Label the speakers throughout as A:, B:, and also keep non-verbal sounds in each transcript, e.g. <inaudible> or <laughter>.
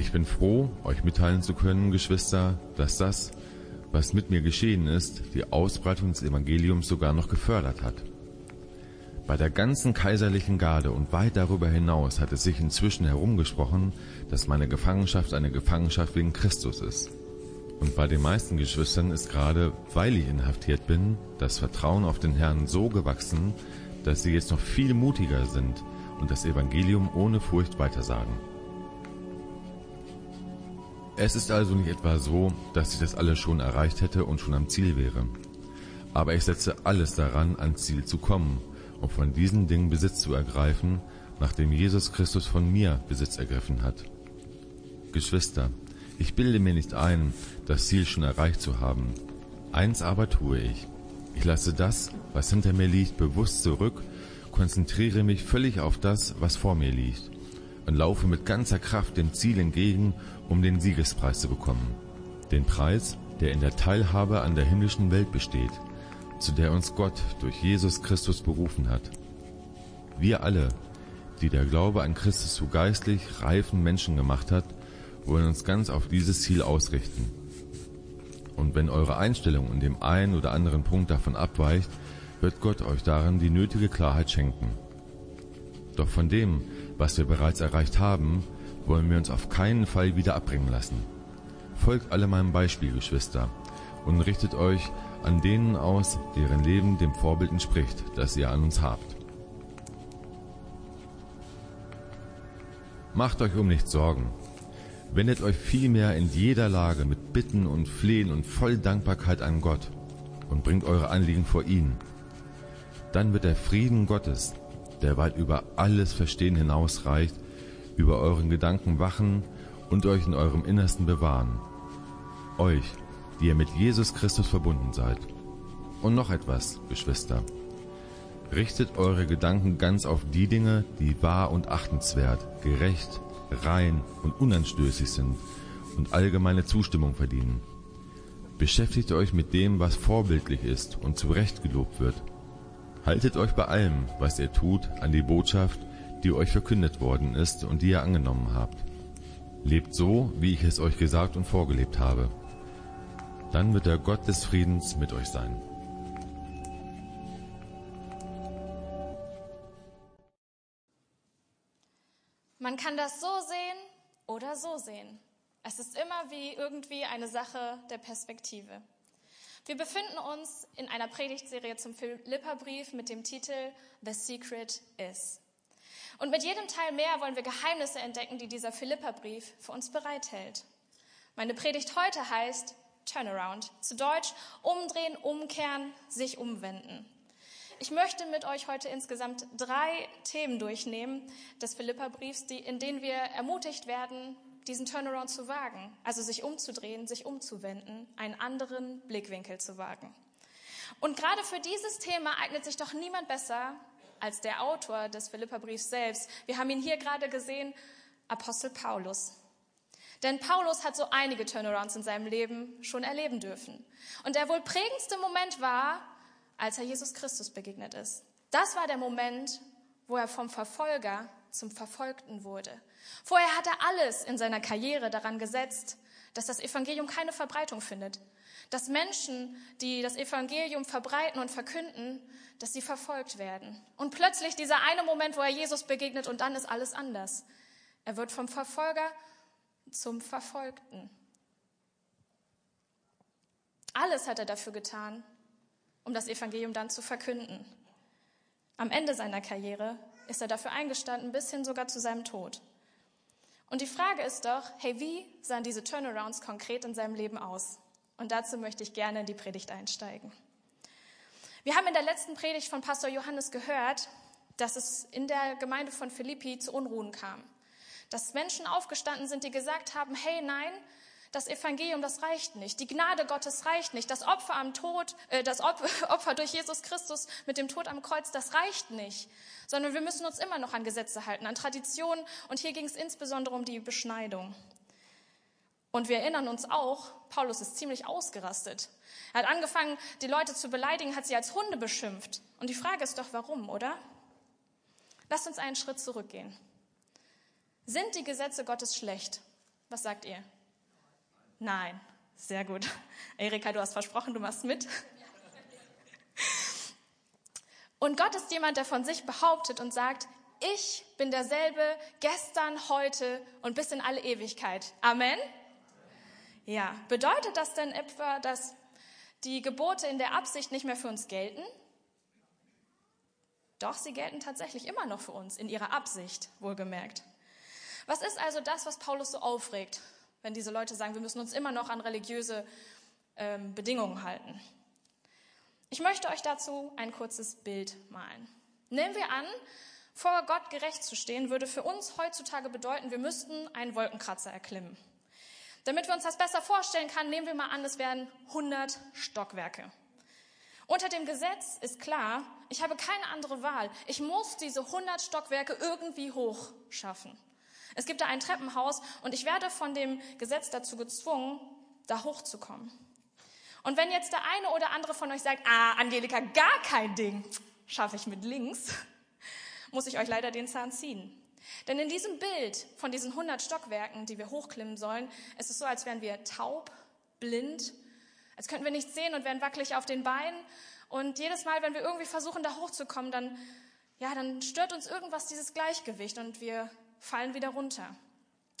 A: Ich bin froh, euch mitteilen zu können, Geschwister, dass das, was mit mir geschehen ist, die Ausbreitung des Evangeliums sogar noch gefördert hat. Bei der ganzen kaiserlichen Garde und weit darüber hinaus hat es sich inzwischen herumgesprochen, dass meine Gefangenschaft eine Gefangenschaft wegen Christus ist. Und bei den meisten Geschwistern ist gerade, weil ich inhaftiert bin, das Vertrauen auf den Herrn so gewachsen, dass sie jetzt noch viel mutiger sind und das Evangelium ohne Furcht weitersagen. Es ist also nicht etwa so, dass ich das alles schon erreicht hätte und schon am Ziel wäre. Aber ich setze alles daran, ans Ziel zu kommen, um von diesen Dingen Besitz zu ergreifen, nachdem Jesus Christus von mir Besitz ergriffen hat. Geschwister, ich bilde mir nicht ein, das Ziel schon erreicht zu haben. Eins aber tue ich. Ich lasse das, was hinter mir liegt, bewusst zurück, konzentriere mich völlig auf das, was vor mir liegt und laufe mit ganzer Kraft dem Ziel entgegen, um den Siegespreis zu bekommen. Den Preis, der in der Teilhabe an der himmlischen Welt besteht, zu der uns Gott durch Jesus Christus berufen hat. Wir alle, die der Glaube an Christus zu geistlich reifen Menschen gemacht hat, wollen uns ganz auf dieses Ziel ausrichten. Und wenn eure Einstellung in dem einen oder anderen Punkt davon abweicht, wird Gott euch darin die nötige Klarheit schenken. Doch von dem, was wir bereits erreicht haben, wollen wir uns auf keinen Fall wieder abbringen lassen. Folgt alle meinem Beispiel, Geschwister, und richtet euch an denen aus, deren Leben dem Vorbild entspricht, das ihr an uns habt. Macht euch um nichts Sorgen, Wendet euch vielmehr in jeder Lage mit Bitten und Flehen und voll Dankbarkeit an Gott und bringt eure Anliegen vor ihn. Dann wird der Frieden Gottes, der weit über alles Verstehen hinausreicht, über euren Gedanken wachen und euch in eurem Innersten bewahren. Euch, die ihr mit Jesus Christus verbunden seid. Und noch etwas, Geschwister. Richtet eure Gedanken ganz auf die Dinge, die wahr und achtenswert, gerecht, rein und unanstößig sind und allgemeine Zustimmung verdienen. Beschäftigt euch mit dem, was vorbildlich ist und zu Recht gelobt wird. Haltet euch bei allem, was ihr tut, an die Botschaft, die euch verkündet worden ist und die ihr angenommen habt. Lebt so, wie ich es euch gesagt und vorgelebt habe. Dann wird der Gott des Friedens mit euch sein.
B: Man kann das so sehen oder so sehen. Es ist immer wie irgendwie eine Sache der Perspektive. Wir befinden uns in einer Predigtserie zum Philipperbrief mit dem Titel The Secret Is. Und mit jedem Teil mehr wollen wir Geheimnisse entdecken, die dieser Philipperbrief für uns bereithält. Meine Predigt heute heißt Turnaround, zu Deutsch umdrehen, umkehren, sich umwenden. Ich möchte mit euch heute insgesamt drei Themen durchnehmen des Philipperbriefs, die, in denen wir ermutigt werden, diesen Turnaround zu wagen, also sich umzudrehen, sich umzuwenden, einen anderen Blickwinkel zu wagen. Und gerade für dieses Thema eignet sich doch niemand besser als der Autor des Philipperbriefs selbst. Wir haben ihn hier gerade gesehen, Apostel Paulus. Denn Paulus hat so einige Turnarounds in seinem Leben schon erleben dürfen. Und der wohl prägendste Moment war, als er Jesus Christus begegnet ist. Das war der Moment, wo er vom Verfolger zum Verfolgten wurde. Vorher hat er alles in seiner Karriere daran gesetzt, dass das Evangelium keine Verbreitung findet. Dass Menschen, die das Evangelium verbreiten und verkünden, dass sie verfolgt werden. Und plötzlich dieser eine Moment, wo er Jesus begegnet und dann ist alles anders. Er wird vom Verfolger zum Verfolgten. Alles hat er dafür getan, um das Evangelium dann zu verkünden. Am Ende seiner Karriere ist er dafür eingestanden, bis hin sogar zu seinem Tod. Und die Frage ist doch, hey, wie sahen diese Turnarounds konkret in seinem Leben aus? Und dazu möchte ich gerne in die Predigt einsteigen. Wir haben in der letzten Predigt von Pastor Johannes gehört, dass es in der Gemeinde von Philippi zu Unruhen kam. Dass Menschen aufgestanden sind, die gesagt haben, hey, nein, das Evangelium, das reicht nicht. Die Gnade Gottes reicht nicht. Das Opfer am Tod, äh, das <laughs> Opfer durch Jesus Christus mit dem Tod am Kreuz, das reicht nicht. Sondern wir müssen uns immer noch an Gesetze halten, an Traditionen. Und hier ging es insbesondere um die Beschneidung. Und wir erinnern uns auch, Paulus ist ziemlich ausgerastet. Er hat angefangen, die Leute zu beleidigen, hat sie als Hunde beschimpft. Und die Frage ist doch, warum, oder? Lasst uns einen Schritt zurückgehen. Sind die Gesetze Gottes schlecht? Was sagt ihr? Nein. Sehr gut. Erika, du hast versprochen, du machst mit. Und Gott ist jemand, der von sich behauptet und sagt, ich bin derselbe gestern, heute und bis in alle Ewigkeit. Amen. Ja, bedeutet das denn etwa, dass die Gebote in der Absicht nicht mehr für uns gelten? Doch, sie gelten tatsächlich immer noch für uns, in ihrer Absicht, wohlgemerkt. Was ist also das, was Paulus so aufregt, wenn diese Leute sagen, wir müssen uns immer noch an religiöse ähm, Bedingungen halten? Ich möchte euch dazu ein kurzes Bild malen. Nehmen wir an, vor Gott gerecht zu stehen, würde für uns heutzutage bedeuten, wir müssten einen Wolkenkratzer erklimmen. Damit wir uns das besser vorstellen können, nehmen wir mal an, es wären 100 Stockwerke. Unter dem Gesetz ist klar, ich habe keine andere Wahl. Ich muss diese 100 Stockwerke irgendwie hoch schaffen. Es gibt da ein Treppenhaus und ich werde von dem Gesetz dazu gezwungen, da hochzukommen. Und wenn jetzt der eine oder andere von euch sagt, ah, Angelika, gar kein Ding, schaffe ich mit links, <laughs> muss ich euch leider den Zahn ziehen. Denn in diesem Bild von diesen 100 Stockwerken, die wir hochklimmen sollen, ist es so, als wären wir taub, blind, als könnten wir nichts sehen und wären wackelig auf den Beinen. Und jedes Mal, wenn wir irgendwie versuchen, da hochzukommen, dann, ja, dann stört uns irgendwas dieses Gleichgewicht und wir fallen wieder runter.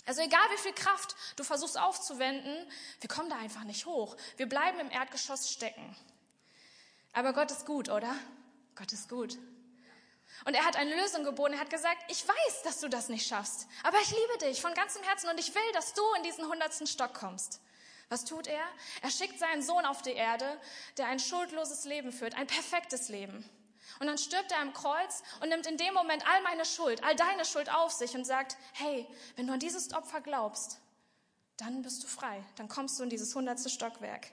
B: Also egal wie viel Kraft du versuchst aufzuwenden, wir kommen da einfach nicht hoch. Wir bleiben im Erdgeschoss stecken. Aber Gott ist gut, oder? Gott ist gut. Und er hat eine Lösung geboten. Er hat gesagt, ich weiß, dass du das nicht schaffst, aber ich liebe dich von ganzem Herzen und ich will, dass du in diesen hundertsten Stock kommst. Was tut er? Er schickt seinen Sohn auf die Erde, der ein schuldloses Leben führt, ein perfektes Leben. Und dann stirbt er am Kreuz und nimmt in dem Moment all meine Schuld, all deine Schuld auf sich und sagt, hey, wenn du an dieses Opfer glaubst, dann bist du frei, dann kommst du in dieses hundertste Stockwerk.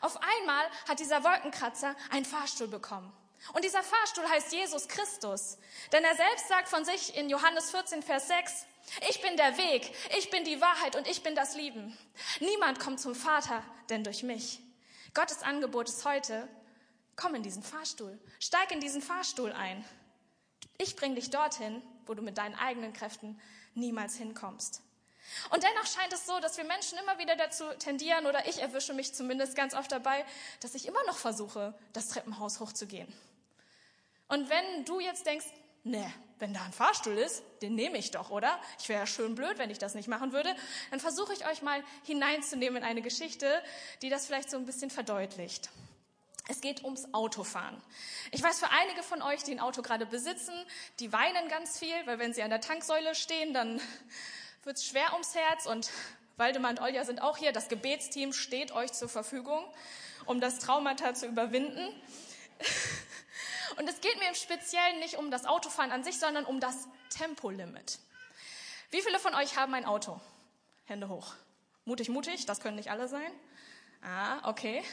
B: Auf einmal hat dieser Wolkenkratzer einen Fahrstuhl bekommen. Und dieser Fahrstuhl heißt Jesus Christus. Denn er selbst sagt von sich in Johannes 14, Vers 6, ich bin der Weg, ich bin die Wahrheit und ich bin das Lieben. Niemand kommt zum Vater, denn durch mich. Gottes Angebot ist heute, komm in diesen Fahrstuhl, steig in diesen Fahrstuhl ein. Ich bring dich dorthin, wo du mit deinen eigenen Kräften niemals hinkommst. Und dennoch scheint es so, dass wir Menschen immer wieder dazu tendieren, oder ich erwische mich zumindest ganz oft dabei, dass ich immer noch versuche, das Treppenhaus hochzugehen. Und wenn du jetzt denkst, ne, wenn da ein Fahrstuhl ist, den nehme ich doch, oder? Ich wäre ja schön blöd, wenn ich das nicht machen würde. Dann versuche ich euch mal hineinzunehmen in eine Geschichte, die das vielleicht so ein bisschen verdeutlicht. Es geht ums Autofahren. Ich weiß, für einige von euch, die ein Auto gerade besitzen, die weinen ganz viel, weil wenn sie an der Tanksäule stehen, dann <laughs> wird es schwer ums Herz und Waldemar und Olja sind auch hier. Das Gebetsteam steht euch zur Verfügung, um das Traumata zu überwinden. <laughs> Und es geht mir im Speziellen nicht um das Autofahren an sich, sondern um das Tempolimit. Wie viele von euch haben ein Auto? Hände hoch. Mutig, mutig, das können nicht alle sein. Ah, okay.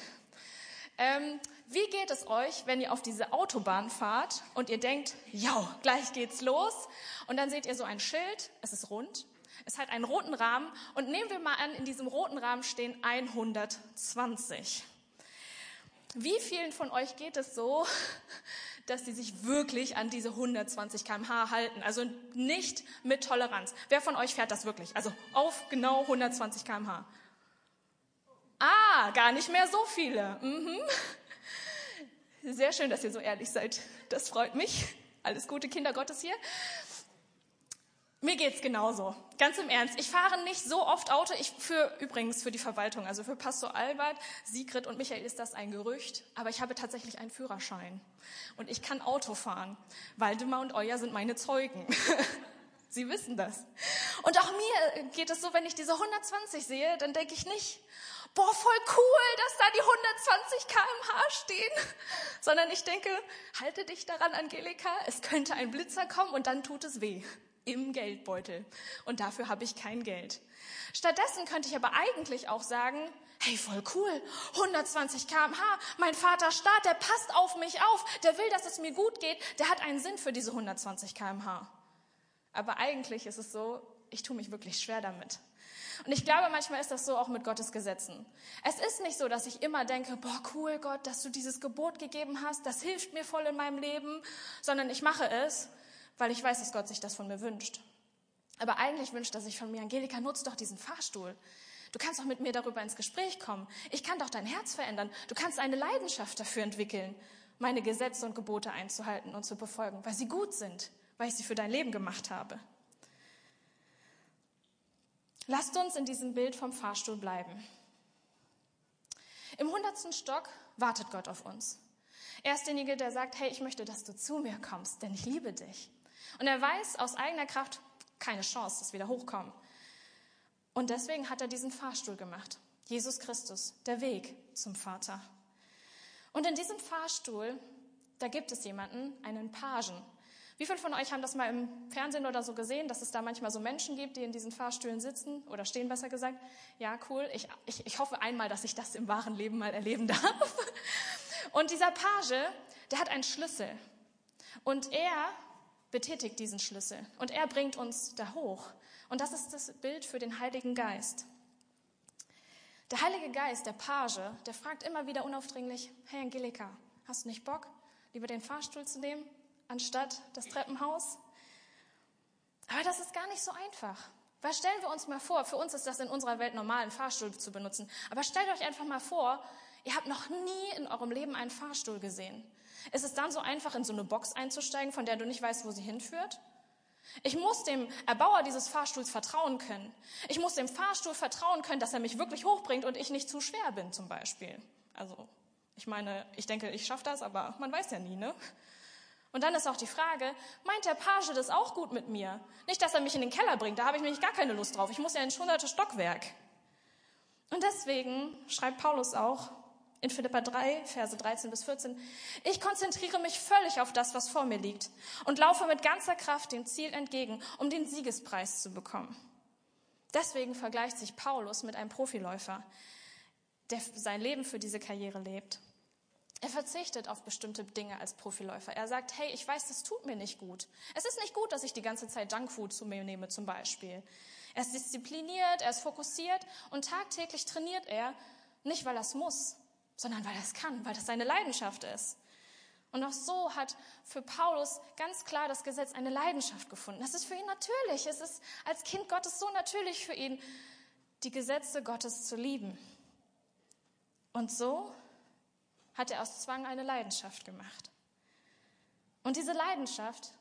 B: Ähm, wie geht es euch, wenn ihr auf diese Autobahn fahrt und ihr denkt, ja, gleich geht's los? Und dann seht ihr so ein Schild, es ist rund, es hat einen roten Rahmen und nehmen wir mal an, in diesem roten Rahmen stehen 120. Wie vielen von euch geht es so, <laughs> dass sie sich wirklich an diese 120 km/h halten. Also nicht mit Toleranz. Wer von euch fährt das wirklich? Also auf genau 120 km/h. Ah, gar nicht mehr so viele. Mhm. Sehr schön, dass ihr so ehrlich seid. Das freut mich. Alles gute Kinder Gottes hier. Mir geht's genauso. Ganz im Ernst. Ich fahre nicht so oft Auto. Ich für übrigens für die Verwaltung, also für Pastor Albert, Sigrid und Michael ist das ein Gerücht, aber ich habe tatsächlich einen Führerschein und ich kann Auto fahren. Waldemar und Euer sind meine Zeugen. <laughs> Sie wissen das. Und auch mir geht es so, wenn ich diese 120 sehe, dann denke ich nicht, boah, voll cool, dass da die 120 kmh stehen, <laughs> sondern ich denke, halte dich daran, Angelika, es könnte ein Blitzer kommen und dann tut es weh im Geldbeutel. Und dafür habe ich kein Geld. Stattdessen könnte ich aber eigentlich auch sagen, hey, voll cool, 120 kmh, mein Vater Staat, der passt auf mich auf, der will, dass es mir gut geht, der hat einen Sinn für diese 120 kmh. Aber eigentlich ist es so, ich tue mich wirklich schwer damit. Und ich glaube, manchmal ist das so auch mit Gottes Gesetzen. Es ist nicht so, dass ich immer denke, boah, cool Gott, dass du dieses Gebot gegeben hast, das hilft mir voll in meinem Leben, sondern ich mache es, weil ich weiß, dass Gott sich das von mir wünscht. Aber eigentlich wünscht er sich von mir, Angelika, nutz doch diesen Fahrstuhl. Du kannst doch mit mir darüber ins Gespräch kommen. Ich kann doch dein Herz verändern. Du kannst eine Leidenschaft dafür entwickeln, meine Gesetze und Gebote einzuhalten und zu befolgen, weil sie gut sind, weil ich sie für dein Leben gemacht habe. Lasst uns in diesem Bild vom Fahrstuhl bleiben. Im hundertsten Stock wartet Gott auf uns. Er ist derjenige, der sagt, hey, ich möchte, dass du zu mir kommst, denn ich liebe dich. Und er weiß aus eigener Kraft, keine Chance, dass wir da hochkommen. Und deswegen hat er diesen Fahrstuhl gemacht. Jesus Christus, der Weg zum Vater. Und in diesem Fahrstuhl, da gibt es jemanden, einen Pagen. Wie viele von euch haben das mal im Fernsehen oder so gesehen, dass es da manchmal so Menschen gibt, die in diesen Fahrstühlen sitzen oder stehen, besser gesagt? Ja, cool. Ich, ich, ich hoffe einmal, dass ich das im wahren Leben mal erleben <laughs> darf. Und dieser Page, der hat einen Schlüssel. Und er betätigt diesen Schlüssel. Und er bringt uns da hoch. Und das ist das Bild für den Heiligen Geist. Der Heilige Geist, der Page, der fragt immer wieder unaufdringlich, hey Angelika, hast du nicht Bock, lieber den Fahrstuhl zu nehmen, anstatt das Treppenhaus? Aber das ist gar nicht so einfach. Weil stellen wir uns mal vor, für uns ist das in unserer Welt normal, einen Fahrstuhl zu benutzen. Aber stellt euch einfach mal vor, ihr habt noch nie in eurem Leben einen Fahrstuhl gesehen. Ist es dann so einfach, in so eine Box einzusteigen, von der du nicht weißt, wo sie hinführt? Ich muss dem Erbauer dieses Fahrstuhls vertrauen können. Ich muss dem Fahrstuhl vertrauen können, dass er mich wirklich hochbringt und ich nicht zu schwer bin, zum Beispiel. Also, ich meine, ich denke, ich schaffe das, aber man weiß ja nie, ne? Und dann ist auch die Frage, meint der Page das auch gut mit mir? Nicht, dass er mich in den Keller bringt, da habe ich nämlich gar keine Lust drauf. Ich muss ja ins hunderte Stockwerk. Und deswegen schreibt Paulus auch, in Philippa 3, Verse 13 bis 14. Ich konzentriere mich völlig auf das, was vor mir liegt und laufe mit ganzer Kraft dem Ziel entgegen, um den Siegespreis zu bekommen. Deswegen vergleicht sich Paulus mit einem Profiläufer, der sein Leben für diese Karriere lebt. Er verzichtet auf bestimmte Dinge als Profiläufer. Er sagt, hey, ich weiß, das tut mir nicht gut. Es ist nicht gut, dass ich die ganze Zeit Junkfood zu mir nehme, zum Beispiel. Er ist diszipliniert, er ist fokussiert und tagtäglich trainiert er, nicht weil er es muss, sondern weil er es kann, weil das seine Leidenschaft ist. Und auch so hat für Paulus ganz klar das Gesetz eine Leidenschaft gefunden. Das ist für ihn natürlich. Es ist als Kind Gottes so natürlich für ihn, die Gesetze Gottes zu lieben. Und so hat er aus Zwang eine Leidenschaft gemacht. Und diese Leidenschaft,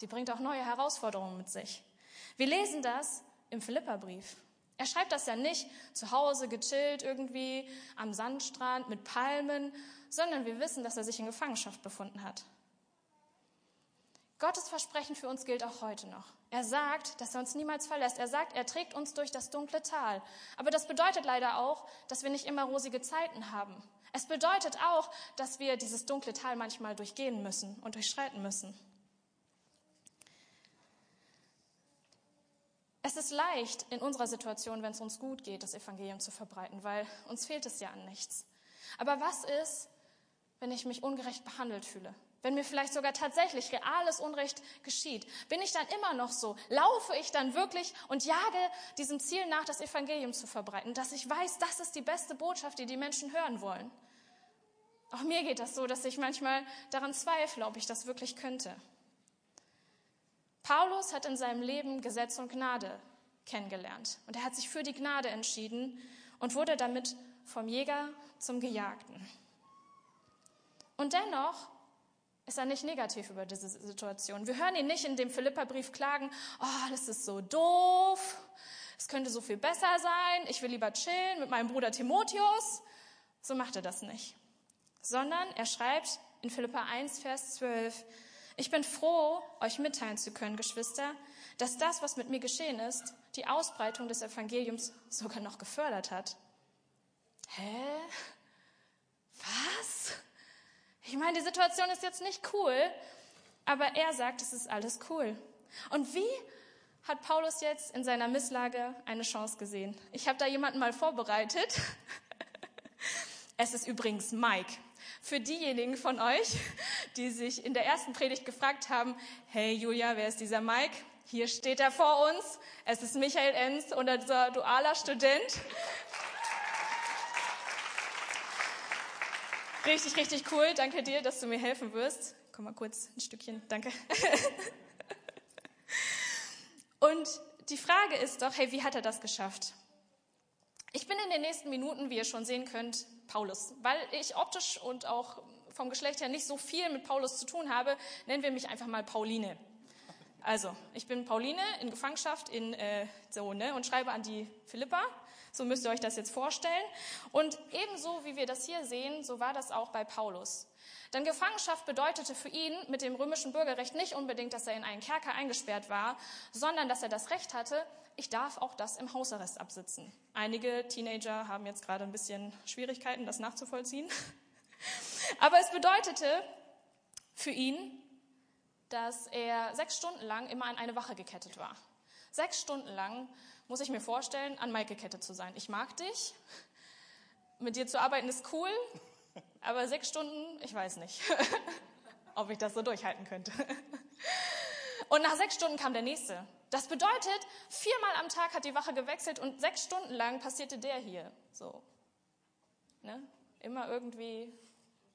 B: die bringt auch neue Herausforderungen mit sich. Wir lesen das im Philipperbrief. Er schreibt das ja nicht zu Hause gechillt irgendwie am Sandstrand mit Palmen, sondern wir wissen, dass er sich in Gefangenschaft befunden hat. Gottes Versprechen für uns gilt auch heute noch. Er sagt, dass er uns niemals verlässt. Er sagt, er trägt uns durch das dunkle Tal. Aber das bedeutet leider auch, dass wir nicht immer rosige Zeiten haben. Es bedeutet auch, dass wir dieses dunkle Tal manchmal durchgehen müssen und durchschreiten müssen. Es ist leicht in unserer Situation, wenn es uns gut geht, das Evangelium zu verbreiten, weil uns fehlt es ja an nichts. Aber was ist, wenn ich mich ungerecht behandelt fühle? Wenn mir vielleicht sogar tatsächlich reales Unrecht geschieht, bin ich dann immer noch so? Laufe ich dann wirklich und jage diesem Ziel nach, das Evangelium zu verbreiten, dass ich weiß, das ist die beste Botschaft, die die Menschen hören wollen? Auch mir geht das so, dass ich manchmal daran zweifle, ob ich das wirklich könnte. Paulus hat in seinem Leben Gesetz und Gnade kennengelernt. Und er hat sich für die Gnade entschieden und wurde damit vom Jäger zum Gejagten. Und dennoch ist er nicht negativ über diese Situation. Wir hören ihn nicht in dem Philipperbrief klagen, oh, das ist so doof, es könnte so viel besser sein, ich will lieber chillen mit meinem Bruder Timotheus. So macht er das nicht. Sondern er schreibt in Philippa 1, Vers 12, ich bin froh, euch mitteilen zu können, Geschwister, dass das, was mit mir geschehen ist, die Ausbreitung des Evangeliums sogar noch gefördert hat. Hä? Ich meine, die Situation ist jetzt nicht cool, aber er sagt, es ist alles cool. Und wie hat Paulus jetzt in seiner Misslage eine Chance gesehen? Ich habe da jemanden mal vorbereitet. <laughs> Es ist übrigens Mike. Für diejenigen von euch, die sich in der ersten Predigt gefragt haben, hey Julia, wer ist dieser Mike? Hier steht er vor uns. Es ist Michael Enz, unser dualer Student. Richtig, richtig cool. Danke dir, dass du mir helfen wirst. Komm mal kurz ein Stückchen. Danke. <laughs> Und die Frage ist doch, hey, wie hat er das geschafft? Ich bin in den nächsten Minuten, wie ihr schon sehen könnt, Paulus. Weil ich optisch und auch vom Geschlecht her nicht so viel mit Paulus zu tun habe, nennen wir mich einfach mal Pauline. Also, ich bin Pauline in Gefangenschaft in äh, so, ne, und schreibe an die Philippa. So müsst ihr euch das jetzt vorstellen. Und ebenso wie wir das hier sehen, so war das auch bei Paulus. Denn Gefangenschaft bedeutete für ihn mit dem römischen Bürgerrecht nicht unbedingt, dass er in einen Kerker eingesperrt war, sondern dass er das Recht hatte, ich darf auch das im Hausarrest absitzen. Einige Teenager haben jetzt gerade ein bisschen Schwierigkeiten, das nachzuvollziehen. <laughs> Aber es bedeutete für ihn, dass er sechs Stunden lang immer an eine Wache gekettet war. Sechs Stunden lang muss ich mir vorstellen, an Mike gekettet zu sein. Ich mag dich, mit dir zu arbeiten ist cool, aber sechs Stunden, ich weiß nicht, <laughs> ob ich das so durchhalten könnte. Und nach sechs Stunden kam der nächste. Das bedeutet, viermal am Tag hat die Wache gewechselt und sechs Stunden lang passierte der hier. So. Ne? Immer irgendwie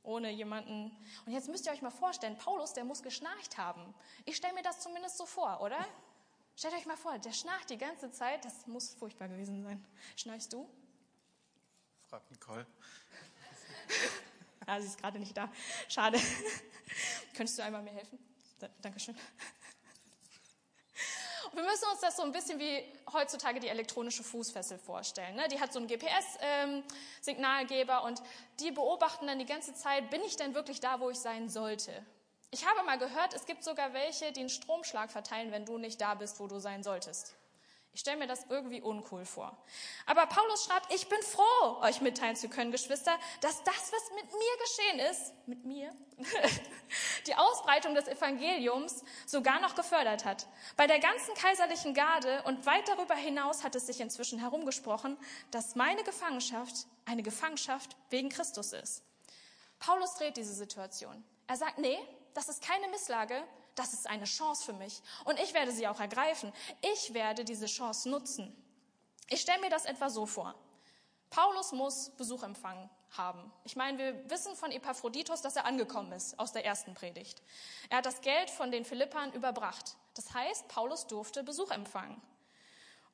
B: ohne jemanden. Und jetzt müsst ihr euch mal vorstellen, Paulus, der muss geschnarcht haben. Ich stelle mir das zumindest so vor, oder? <laughs> Stellt euch mal vor, der schnarcht die ganze Zeit. Das muss furchtbar gewesen sein. Schnarchst du?
C: Frag Nicole. <laughs>
B: ah, sie ist gerade nicht da. Schade. <laughs> Könntest du einmal mir helfen? Dankeschön. Wir müssen uns das so ein bisschen wie heutzutage die elektronische Fußfessel vorstellen. Ne? Die hat so einen GPS-Signalgeber ähm, und die beobachten dann die ganze Zeit, bin ich denn wirklich da, wo ich sein sollte? Ich habe mal gehört, es gibt sogar welche, die einen Stromschlag verteilen, wenn du nicht da bist, wo du sein solltest. Ich stelle mir das irgendwie uncool vor. Aber Paulus schreibt, ich bin froh, euch mitteilen zu können, Geschwister, dass das, was mit mir geschehen ist, mit mir, <laughs> die Ausbreitung des Evangeliums sogar noch gefördert hat. Bei der ganzen kaiserlichen Garde und weit darüber hinaus hat es sich inzwischen herumgesprochen, dass meine Gefangenschaft eine Gefangenschaft wegen Christus ist. Paulus dreht diese Situation. Er sagt, nee, das ist keine Misslage, das ist eine Chance für mich. Und ich werde sie auch ergreifen. Ich werde diese Chance nutzen. Ich stelle mir das etwa so vor. Paulus muss Besuch empfangen haben. Ich meine, wir wissen von Epaphroditus, dass er angekommen ist aus der ersten Predigt. Er hat das Geld von den Philippern überbracht. Das heißt, Paulus durfte Besuch empfangen.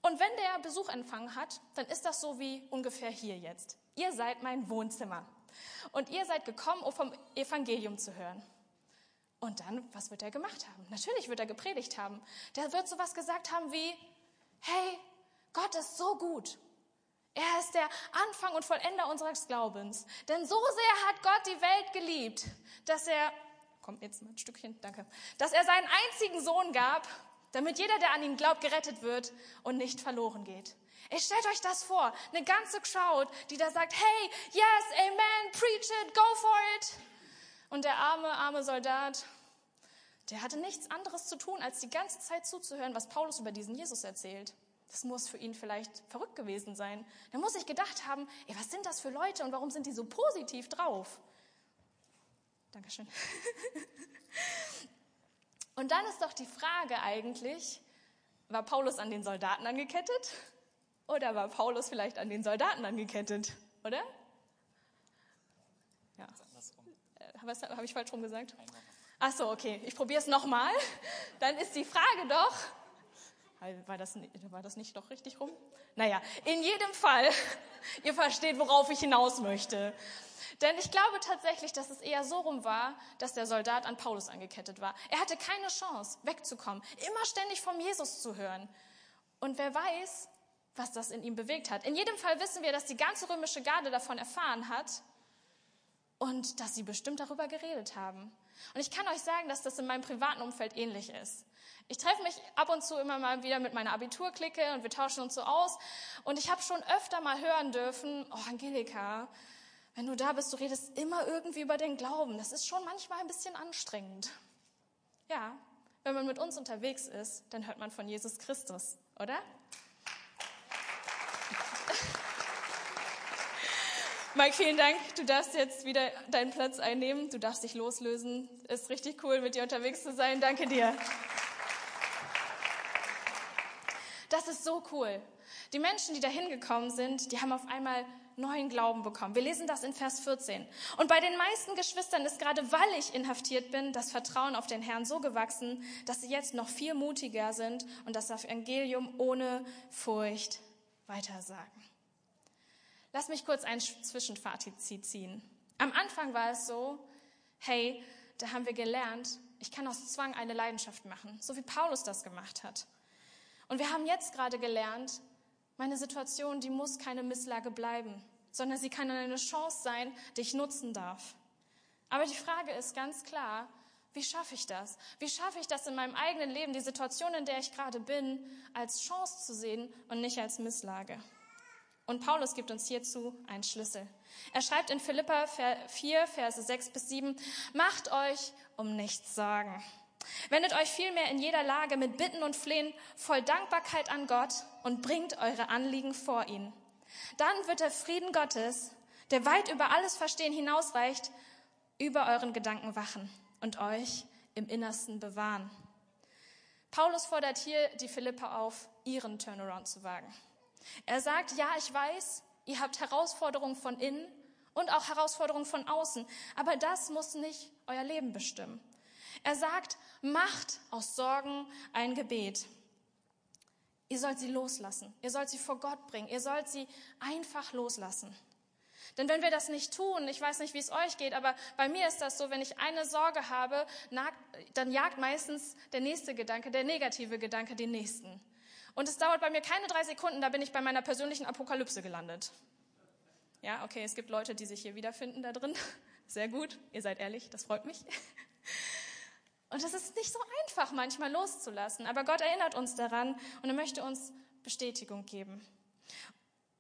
B: Und wenn der Besuch empfangen hat, dann ist das so wie ungefähr hier jetzt. Ihr seid mein Wohnzimmer. Und ihr seid gekommen, um vom Evangelium zu hören. Und dann, was wird er gemacht haben? Natürlich wird er gepredigt haben. Der wird sowas gesagt haben wie, hey, Gott ist so gut. Er ist der Anfang und Vollender unseres Glaubens. Denn so sehr hat Gott die Welt geliebt, dass er, kommt jetzt mal ein Stückchen, danke, dass er seinen einzigen Sohn gab, damit jeder, der an ihn glaubt, gerettet wird und nicht verloren geht. Ihr stellt euch das vor, eine ganze Crowd, die da sagt, hey, yes, amen, preach it, go for it. Und der arme, arme Soldat, der hatte nichts anderes zu tun, als die ganze Zeit zuzuhören, was Paulus über diesen Jesus erzählt. Das muss für ihn vielleicht verrückt gewesen sein. Da muss ich gedacht haben, ey, was sind das für Leute und warum sind die so positiv drauf? Dankeschön. <laughs> Und dann ist doch die Frage eigentlich, war Paulus an den Soldaten angekettet oder war Paulus vielleicht an den Soldaten angekettet, oder? Ja. Was habe ich falsch rum gesagt? Ach so, okay. Ich probiere es nochmal. Dann ist die Frage doch, war das, war das nicht doch richtig rum? Naja, in jedem Fall, <laughs> ihr versteht, worauf ich hinaus möchte. Denn ich glaube tatsächlich, dass es eher so rum war, dass der Soldat an Paulus angekettet war. Er hatte keine Chance, wegzukommen, immer ständig vom Jesus zu hören. Und wer weiß, was das in ihm bewegt hat. In jedem Fall wissen wir, dass die ganze römische Garde davon erfahren hat und dass sie bestimmt darüber geredet haben. Und ich kann euch sagen, dass das in meinem privaten Umfeld ähnlich ist. Ich treffe mich ab und zu immer mal wieder mit meiner Abiturklicke und wir tauschen uns so aus. Und ich habe schon öfter mal hören dürfen, oh Angelika, wenn du da bist, du redest immer irgendwie über den Glauben. Das ist schon manchmal ein bisschen anstrengend. Ja, wenn man mit uns unterwegs ist, dann hört man von Jesus Christus, oder? Mike, vielen Dank. Du darfst jetzt wieder deinen Platz einnehmen. Du darfst dich loslösen. Ist richtig cool, mit dir unterwegs zu sein. Danke dir. Das ist so cool. Die Menschen, die da hingekommen sind, die haben auf einmal neuen Glauben bekommen. Wir lesen das in Vers 14. Und bei den meisten Geschwistern ist gerade weil ich inhaftiert bin, das Vertrauen auf den Herrn so gewachsen, dass sie jetzt noch viel mutiger sind und das Evangelium ohne Furcht weitersagen. Lass mich kurz ein Zwischenfazit ziehen. Am Anfang war es so, hey, da haben wir gelernt, ich kann aus Zwang eine Leidenschaft machen, so wie Paulus das gemacht hat. Und wir haben jetzt gerade gelernt, meine Situation, die muss keine Misslage bleiben, sondern sie kann eine Chance sein, die ich nutzen darf. Aber die Frage ist ganz klar, wie schaffe ich das? Wie schaffe ich das in meinem eigenen Leben, die Situation, in der ich gerade bin, als Chance zu sehen und nicht als Misslage? Und Paulus gibt uns hierzu einen Schlüssel. Er schreibt in Philippa 4, Verse 6 bis 7, macht euch um nichts Sorgen. Wendet euch vielmehr in jeder Lage mit Bitten und Flehen voll Dankbarkeit an Gott und bringt eure Anliegen vor ihn. Dann wird der Frieden Gottes, der weit über alles Verstehen hinausreicht, über euren Gedanken wachen und euch im Innersten bewahren. Paulus fordert hier die Philippa auf, ihren Turnaround zu wagen. Er sagt, ja, ich weiß, ihr habt Herausforderungen von innen und auch Herausforderungen von außen, aber das muss nicht euer Leben bestimmen. Er sagt, macht aus Sorgen ein Gebet. Ihr sollt sie loslassen. Ihr sollt sie vor Gott bringen. Ihr sollt sie einfach loslassen. Denn wenn wir das nicht tun, ich weiß nicht, wie es euch geht, aber bei mir ist das so, wenn ich eine Sorge habe, dann jagt meistens der nächste Gedanke, der negative Gedanke, den nächsten. Und es dauert bei mir keine drei Sekunden, da bin ich bei meiner persönlichen Apokalypse gelandet. Ja, okay, es gibt Leute, die sich hier wiederfinden da drin. <laughs> Sehr gut, ihr seid ehrlich, das freut mich. <laughs> Und es ist nicht so einfach, manchmal loszulassen. Aber Gott erinnert uns daran und er möchte uns Bestätigung geben.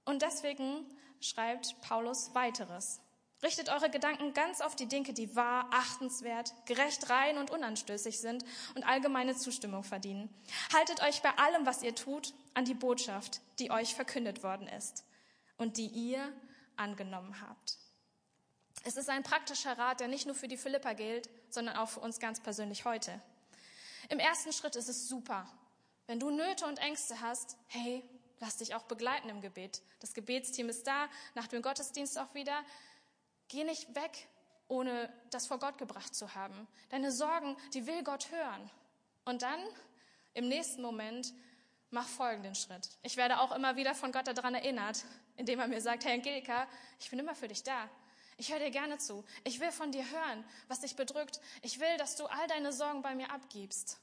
B: Und deswegen schreibt Paulus weiteres. Richtet eure Gedanken ganz auf die Dinge, die wahr, achtenswert, gerecht, rein und unanstößig sind und allgemeine Zustimmung verdienen. Haltet euch bei allem, was ihr tut, an die Botschaft, die euch verkündet worden ist und die ihr angenommen habt. Es ist ein praktischer Rat, der nicht nur für die Philippa gilt, sondern auch für uns ganz persönlich heute. Im ersten Schritt ist es super. Wenn du Nöte und Ängste hast, hey, lass dich auch begleiten im Gebet. Das Gebetsteam ist da, nach dem Gottesdienst auch wieder. Geh nicht weg, ohne das vor Gott gebracht zu haben. Deine Sorgen, die will Gott hören. Und dann, im nächsten Moment, mach folgenden Schritt. Ich werde auch immer wieder von Gott daran erinnert, indem er mir sagt, Herr Angelika, ich bin immer für dich da. Ich höre dir gerne zu. Ich will von dir hören, was dich bedrückt. Ich will, dass du all deine Sorgen bei mir abgibst.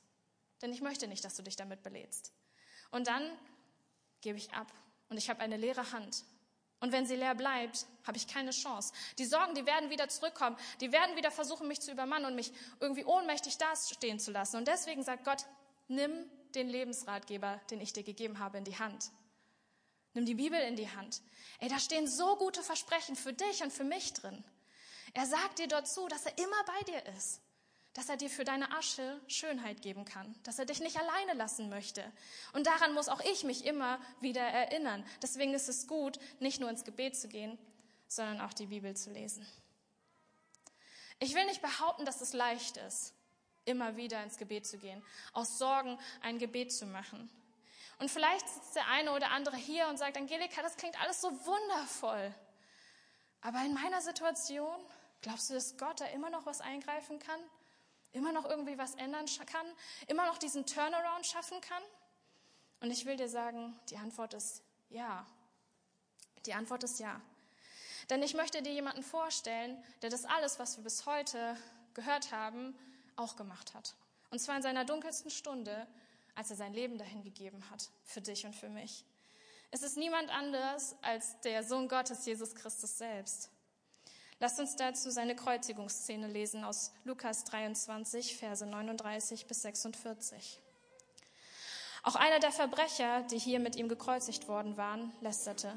B: Denn ich möchte nicht, dass du dich damit belädst. Und dann gebe ich ab und ich habe eine leere Hand. Und wenn sie leer bleibt, habe ich keine Chance. Die Sorgen, die werden wieder zurückkommen. Die werden wieder versuchen, mich zu übermannen und mich irgendwie ohnmächtig dastehen zu lassen. Und deswegen sagt Gott, nimm den Lebensratgeber, den ich dir gegeben habe, in die Hand. Nimm die Bibel in die Hand. Ey, da stehen so gute Versprechen für dich und für mich drin. Er sagt dir dort zu, dass er immer bei dir ist, dass er dir für deine Asche Schönheit geben kann, dass er dich nicht alleine lassen möchte. Und daran muss auch ich mich immer wieder erinnern. Deswegen ist es gut, nicht nur ins Gebet zu gehen, sondern auch die Bibel zu lesen. Ich will nicht behaupten, dass es leicht ist, immer wieder ins Gebet zu gehen, aus Sorgen ein Gebet zu machen. Und vielleicht sitzt der eine oder andere hier und sagt, Angelika, das klingt alles so wundervoll. Aber in meiner Situation, glaubst du, dass Gott da immer noch was eingreifen kann? Immer noch irgendwie was ändern kann? Immer noch diesen Turnaround schaffen kann? Und ich will dir sagen, die Antwort ist ja. Die Antwort ist ja. Denn ich möchte dir jemanden vorstellen, der das alles, was wir bis heute gehört haben, auch gemacht hat. Und zwar in seiner dunkelsten Stunde als er sein Leben dahin gegeben hat, für dich und für mich. Es ist niemand anders als der Sohn Gottes, Jesus Christus selbst. Lasst uns dazu seine Kreuzigungsszene lesen aus Lukas 23, Verse 39 bis 46. Auch einer der Verbrecher, die hier mit ihm gekreuzigt worden waren, lästerte,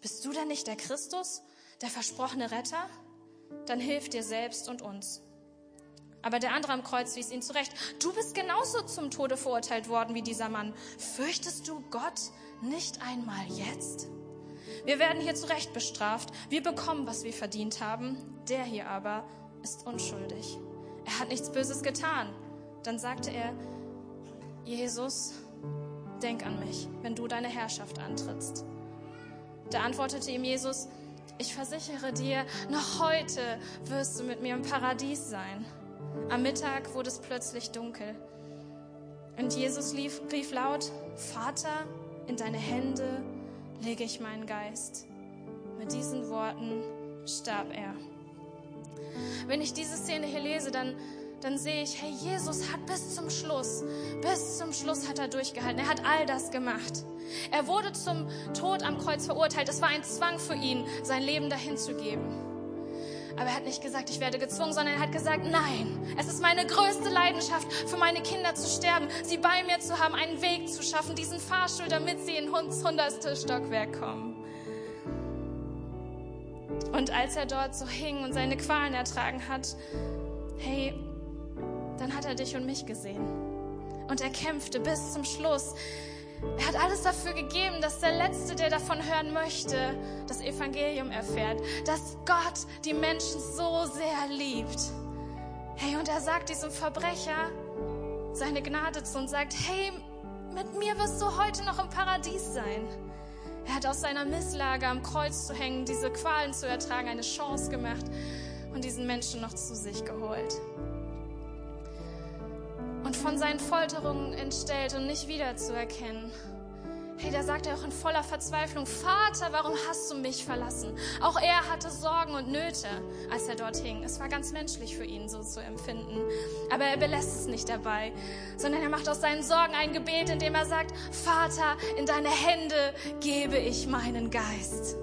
B: bist du denn nicht der Christus, der versprochene Retter? Dann hilf dir selbst und uns. Aber der andere am Kreuz wies ihn zurecht. Du bist genauso zum Tode verurteilt worden wie dieser Mann. Fürchtest du Gott nicht einmal jetzt? Wir werden hier zurecht bestraft. Wir bekommen, was wir verdient haben. Der hier aber ist unschuldig. Er hat nichts Böses getan. Dann sagte er, Jesus, denk an mich, wenn du deine Herrschaft antrittst. Da antwortete ihm Jesus, Ich versichere dir, noch heute wirst du mit mir im Paradies sein. Am Mittag wurde es plötzlich dunkel. Und Jesus lief, rief laut, Vater, in deine Hände lege ich meinen Geist. Mit diesen Worten starb er. Wenn ich diese Szene hier lese, dann, dann sehe ich, hey, Jesus hat bis zum Schluss, bis zum Schluss hat er durchgehalten. Er hat all das gemacht. Er wurde zum Tod am Kreuz verurteilt. Es war ein Zwang für ihn, sein Leben dahin zu geben. Aber er hat nicht gesagt, ich werde gezwungen, sondern er hat gesagt, nein, es ist meine größte Leidenschaft, für meine Kinder zu sterben, sie bei mir zu haben, einen Weg zu schaffen, diesen Fahrstuhl, damit sie in ins hundertste Stockwerk kommen. Und als er dort so hing und seine Qualen ertragen hat, hey, dann hat er dich und mich gesehen. Und er kämpfte bis zum Schluss. Er hat alles dafür gegeben, dass der Letzte, der davon hören möchte, das Evangelium erfährt, dass Gott die Menschen so sehr liebt. Hey, und er sagt diesem Verbrecher seine Gnade zu und sagt, hey, mit mir wirst du heute noch im Paradies sein. Er hat aus seiner Misslage am Kreuz zu hängen, diese Qualen zu ertragen, eine Chance gemacht und diesen Menschen noch zu sich geholt. Und von seinen Folterungen entstellt und nicht wiederzuerkennen. Hey, da sagt er auch in voller Verzweiflung, Vater, warum hast du mich verlassen? Auch er hatte Sorgen und Nöte, als er dort hing. Es war ganz menschlich für ihn, so zu empfinden. Aber er belässt es nicht dabei, sondern er macht aus seinen Sorgen ein Gebet, in dem er sagt, Vater, in deine Hände gebe ich meinen Geist.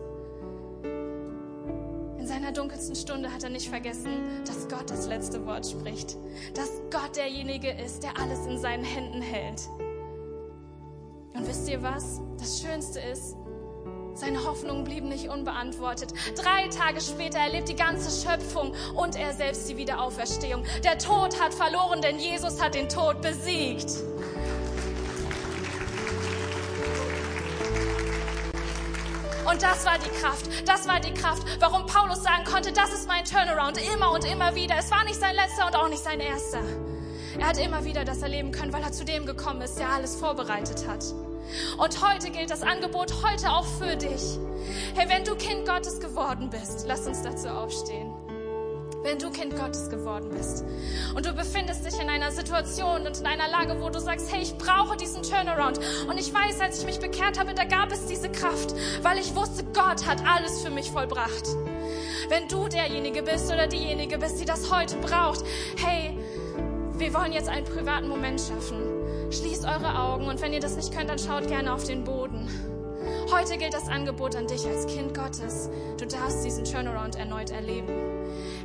B: In seiner dunkelsten Stunde hat er nicht vergessen, dass Gott das letzte Wort spricht. Dass Gott derjenige ist, der alles in seinen Händen hält. Und wisst ihr was? Das Schönste ist, seine Hoffnungen blieben nicht unbeantwortet. Drei Tage später erlebt die ganze Schöpfung und er selbst die Wiederauferstehung. Der Tod hat verloren, denn Jesus hat den Tod besiegt. Und das war die Kraft. Das war die Kraft, warum Paulus sagen konnte, das ist mein Turnaround. Immer und immer wieder. Es war nicht sein letzter und auch nicht sein erster. Er hat immer wieder das erleben können, weil er zu dem gekommen ist, der alles vorbereitet hat. Und heute gilt das Angebot heute auch für dich. Hey, wenn du Kind Gottes geworden bist, lass uns dazu aufstehen. Wenn du Kind Gottes geworden bist und du befindest dich in einer Situation und in einer Lage, wo du sagst, hey, ich brauche diesen Turnaround. Und ich weiß, als ich mich bekehrt habe, da gab es diese Kraft, weil ich wusste, Gott hat alles für mich vollbracht. Wenn du derjenige bist oder diejenige bist, die das heute braucht, hey, wir wollen jetzt einen privaten Moment schaffen. Schließt eure Augen und wenn ihr das nicht könnt, dann schaut gerne auf den Boden. Heute gilt das Angebot an dich als Kind Gottes. Du darfst diesen Turnaround erneut erleben.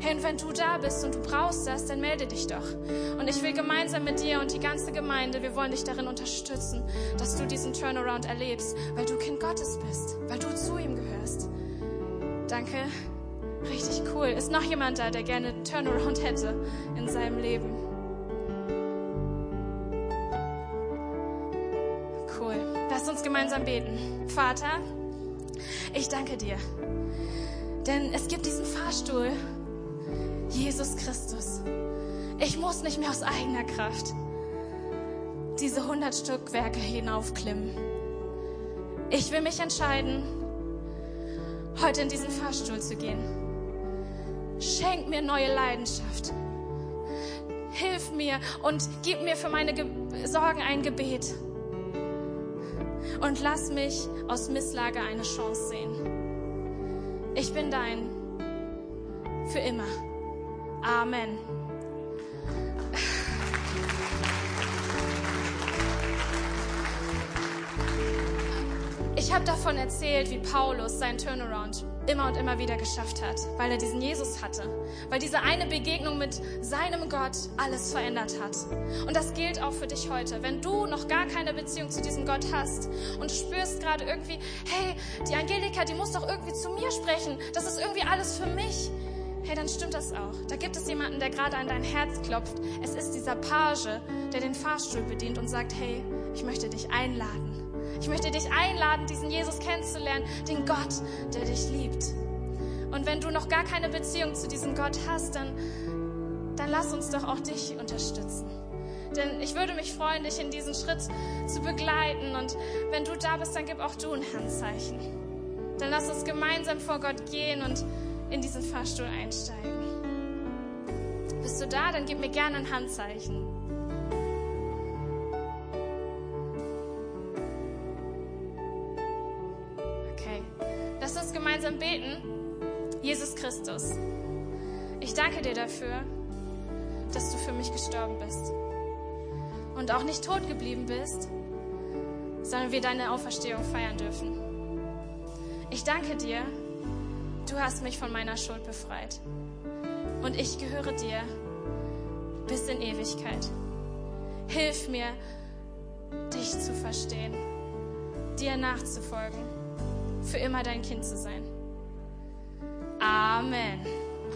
B: Hey, und wenn du da bist und du brauchst das, dann melde dich doch. Und ich will gemeinsam mit dir und die ganze Gemeinde, wir wollen dich darin unterstützen, dass du diesen Turnaround erlebst, weil du Kind Gottes bist, weil du zu ihm gehörst. Danke. Richtig cool. Ist noch jemand da, der gerne Turnaround hätte in seinem Leben? Gemeinsam beten. Vater, ich danke dir, denn es gibt diesen Fahrstuhl, Jesus Christus. Ich muss nicht mehr aus eigener Kraft diese 100 Stockwerke hinaufklimmen. Ich will mich entscheiden, heute in diesen Fahrstuhl zu gehen. Schenk mir neue Leidenschaft. Hilf mir und gib mir für meine Ge Sorgen ein Gebet und lass mich aus Misslage eine Chance sehen. Ich bin dein für immer. Amen. Ich habe davon erzählt, wie Paulus seinen Turnaround immer und immer wieder geschafft hat, weil er diesen Jesus hatte, weil diese eine Begegnung mit seinem Gott alles verändert hat. Und das gilt auch für dich heute. Wenn du noch gar keine Beziehung zu diesem Gott hast und spürst gerade irgendwie, hey, die Angelika, die muss doch irgendwie zu mir sprechen, das ist irgendwie alles für mich. Hey, dann stimmt das auch. Da gibt es jemanden, der gerade an dein Herz klopft. Es ist dieser Page, der den Fahrstuhl bedient und sagt, hey, ich möchte dich einladen. Ich möchte dich einladen, diesen Jesus kennenzulernen, den Gott, der dich liebt. Und wenn du noch gar keine Beziehung zu diesem Gott hast, dann, dann lass uns doch auch dich unterstützen. Denn ich würde mich freuen, dich in diesen Schritt zu begleiten. Und wenn du da bist, dann gib auch du ein Handzeichen. Dann lass uns gemeinsam vor Gott gehen und in diesen Fahrstuhl einsteigen. Bist du da? Dann gib mir gerne ein Handzeichen. Gemeinsam beten. Jesus Christus, ich danke dir dafür, dass du für mich gestorben bist und auch nicht tot geblieben bist, sondern wir deine Auferstehung feiern dürfen. Ich danke dir, du hast mich von meiner Schuld befreit und ich gehöre dir bis in Ewigkeit. Hilf mir, dich zu verstehen, dir nachzufolgen, für immer dein Kind zu sein. Amen.